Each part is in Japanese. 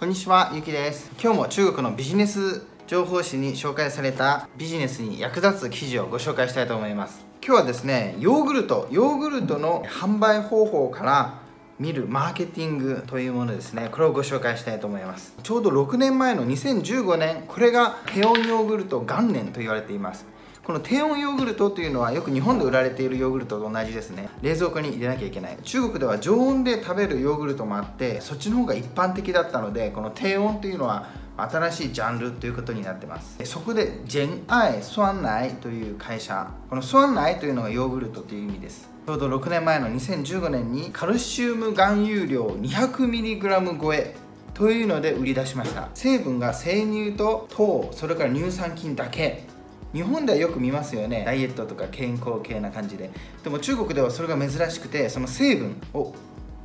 こんにちは、ゆきです。今日も中国のビジネス情報誌に紹介されたビジネスに役立つ記事をご紹介したいと思います。今日はですね、ヨーグルト、ヨーグルトの販売方法から見るマーケティングというものですねこれをご紹介したいと思いますちょうど6年前の2015年これが低温ヨーグルト元年と言われていますこの低温ヨーグルトというのはよく日本で売られているヨーグルトと同じですね。冷蔵庫に入れなきゃいけない。中国では常温で食べるヨーグルトもあってそっちの方が一般的だったのでこの低温というのは新しいジャンルということになってます。そこでジェンアイスワンナイという会社このスワンナイというのがヨーグルトという意味です。ちょうど6年前の2015年にカルシウム含有量 200mg 超えというので売り出しました。成分が生乳と糖それから乳酸菌だけ。日本ではよく見ますよね。ダイエットとか健康系な感じで。でも中国ではそれが珍しくてその成分を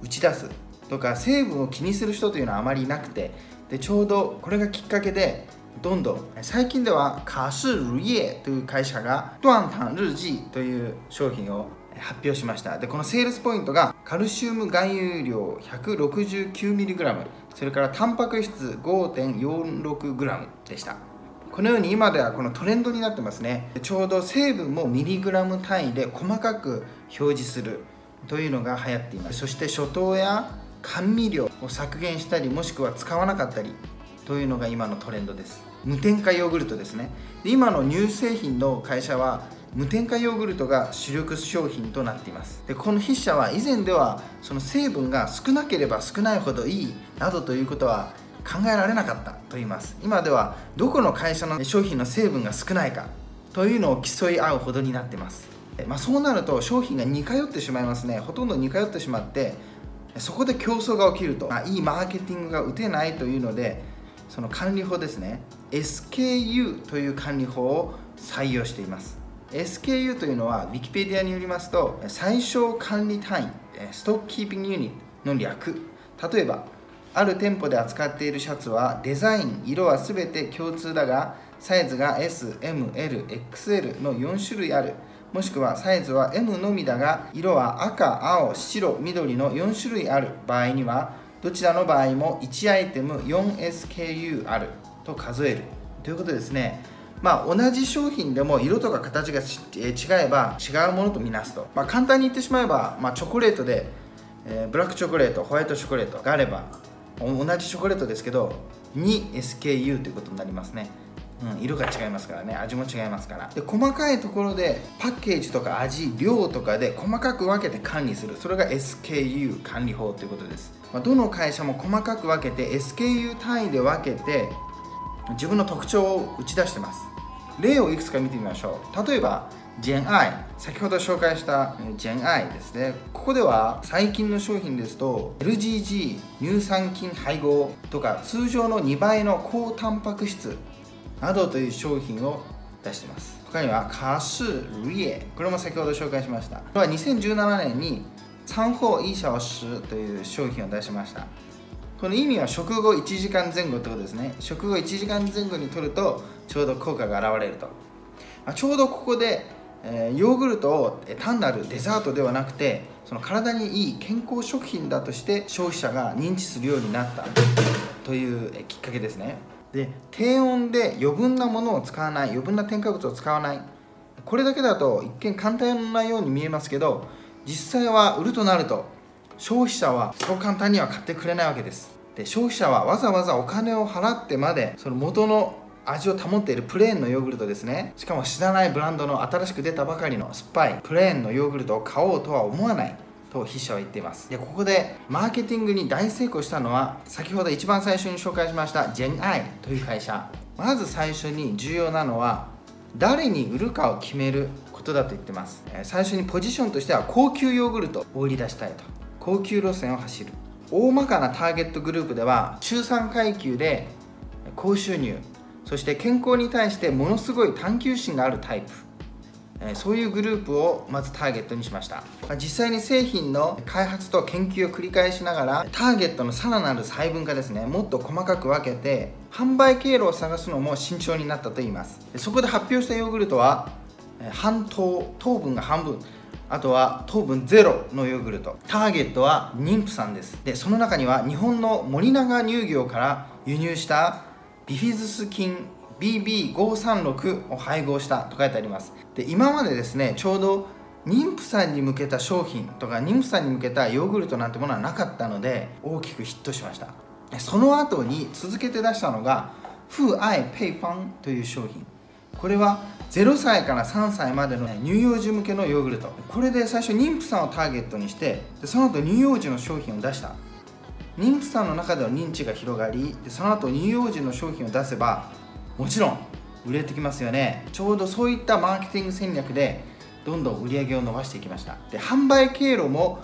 打ち出すとか成分を気にする人というのはあまりいなくて。でちょうどこれがきっかけでどんどん最近ではカシルイエという会社がドアンタンルージーという商品を発表しました。でこのセールスポイントがカルシウム含有量 169mg それからタンパク質 5.46g でしたこのように今ではこのトレンドになってますね。ちょうど成分もミリグラム単位で細かく表示するというのが流行っています。そして初糖や甘味料を削減したりもしくは使わなかったりというのが今のトレンドです。無添加ヨーグルトですね。で今の乳製品の会社は無添加ヨーグルトが主力商品となっています。でこの筆者は以前ではその成分が少なければ少ないほどいいなどということは考えられなかったと言います。今ではどこの会社の商品の成分が少ないかというのを競い合うほどになってます。まあ、そうなると商品が似通ってしまいますね。ほとんど似通ってしまってそこで競争が起きると、まあ、いいマーケティングが打てないというのでその管理法ですね。SKU という管理法を採用しています。SKU というのは Wikipedia によりますと最小管理単位ストックキーピングユニットの略。例えばある店舗で扱っているシャツはデザイン色は全て共通だがサイズが SMLXL の4種類ある。もしくはサイズは M のみだが色は赤、青、白、緑の4種類ある。場合にはどちらの場合も1アイテム 4SKU ある。と数える。ということですね。まあ同じ商品でも色とか形が違えば違うものとみなすと、まあ、簡単に言ってしまえば、まあ、チョコレートで、えー、ブラックチョコレートホワイトチョコレートがあれば同じチョコレートですけど 2SKU ということになりますね。うん、色が違いますからね。味も違いますから。で細かいところでパッケージとか味量とかで細かく分けて管理する。それが SKU 管理法ということです、まあ、どの会社も細かく分けて SKU 単位で分けて自分の特徴を打ち出してます。例をいくつか見てみましょう。例えばジェンアイ。先ほど紹介したジェンアイですね。ここでは最近の商品ですと LGG 乳酸菌配合とか通常の2倍の高タンパク質などという商品を出してます。他にはカシルイエ。これも先ほど紹介しました。これは2017年に餐後一小時という商品を出しました。この意味は食後1時間前後ってことですね。食後1時間前後に取るとちょうど効果が現れると、あ、ちょうどここで、えー、ヨーグルトを単なるデザートではなくてその体にいい健康食品だとして消費者が認知するようになった。というきっかけですね。で低温で余分なものを使わない余分な添加物を使わない。これだけだと一見簡単なように見えますけど実際は売るとなると消費者はそう簡単には買ってくれないわけです。で消費者はわざわざお金を払ってまでその元の味を保っているプレーンのヨーグルトですね。しかも知らないブランドの新しく出たばかりの酸っぱいプレーンのヨーグルトを買おうとは思わない。と筆者は言っています。でここでマーケティングに大成功したのは先ほど一番最初に紹介しましたジェンアイという会社。まず最初に重要なのは誰に売るかを決めることだと言ってます。最初にポジションとしては高級ヨーグルトを売り出したいと。高級路線を走る。大まかなターゲットグループでは中産階級で高収入。そして健康に対してものすごい探求心があるタイプ。そういうグループをまずターゲットにしました。実際に製品の開発と研究を繰り返しながらターゲットのさらなる細分化ですね。もっと細かく分けて販売経路を探すのも慎重になったと言います。そこで発表したヨーグルトは半糖糖分が半分。あとは糖分ゼロのヨーグルト。ターゲットは妊婦さんです。でその中には日本の森永乳業から輸入したビフィズス菌 BB536 を配合したと書いてあります。で今までですねちょうど妊婦さんに向けた商品とか妊婦さんに向けたヨーグルトなんてものはなかったので大きくヒットしました。その後に続けて出したのがフーアイペイファンという商品。これは0歳から3歳までの乳幼児向けのヨーグルト。これで最初妊婦さんをターゲットにしてその後乳幼児の商品を出した。妊婦さんの中での認知が広がりその後乳幼児の商品を出せばもちろん売れてきますよね。ちょうどそういったマーケティング戦略でどんどん売り上げを伸ばしていきました。で販売経路も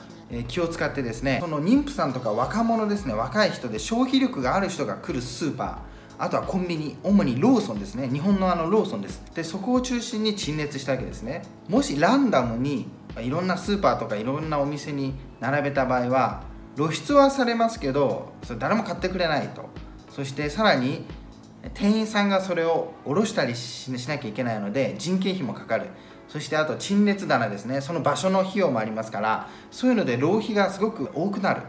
気を使ってですねその妊婦さんとか若者ですね若い人で消費力がある人が来るスーパーあとはコンビニ主にローソンですね。日本のあのローソンです。でそこを中心に陳列したわけですね。もしランダムにいろんなスーパーとかいろんなお店に並べた場合は露出はされますけどそれ誰も買ってくれないと。そしてさらに店員さんがそれを下ろしたりしなきゃいけないので人件費もかかる。そしてあと陳列棚ですね。その場所の費用もありますからそういうので浪費がすごく多くなる。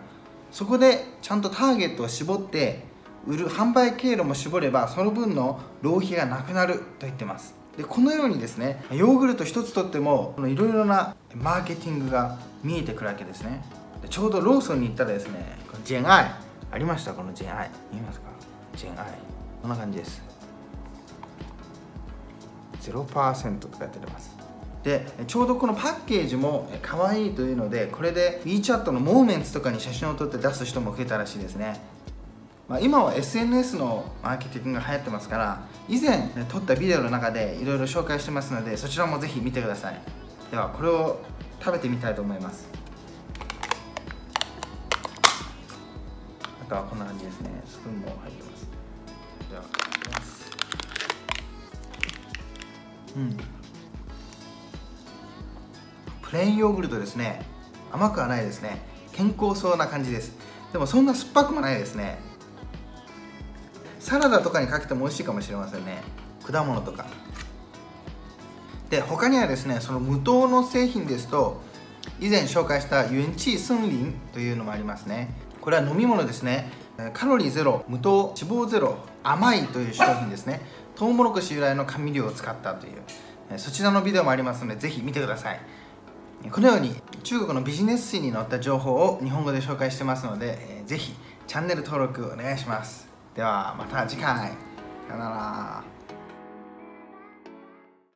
そこでちゃんとターゲットを絞って売る販売経路も絞ればその分の浪費がなくなると言ってます。でこのようにですねヨーグルト1つとってもいろいろなマーケティングが見えてくるわけですね。ちょうどローソンに行ったらですねジェンアイありました？このジェンアイ。見えますか？ジェンアイ。こんな感じです。0%って書いてます。でちょうどこのパッケージも可愛いというのでこれで WeChat のモーメンツとかに写真を撮って出す人も増えたらしいですね、まあ、今は SNS のマーケティングが流行ってますから以前撮ったビデオの中でいろいろ紹介してますのでそちらもぜひ見てください。ではこれを食べてみたいと思います。とはこんな感じですね。スプーンも入ってます。ではいただきますうん。プレーンヨーグルトですね。甘くはないですね。健康そうな感じです。でもそんな酸っぱくもないですね。サラダとかにかけても美味しいかもしれませんね。果物とか。で他にはですねその無糖の製品ですと以前紹介したユンチースンリンというのもありますね。これは飲み物ですね。カロリーゼロ無糖脂肪ゼロ甘いという商品ですね。トウモロコシ由来の甘味料を使ったという。そちらのビデオもありますのでぜひ見てください。このように中国のビジネス誌に載った情報を日本語で紹介してますので、ぜひチャンネル登録お願いします。ではまた次回。さよなら。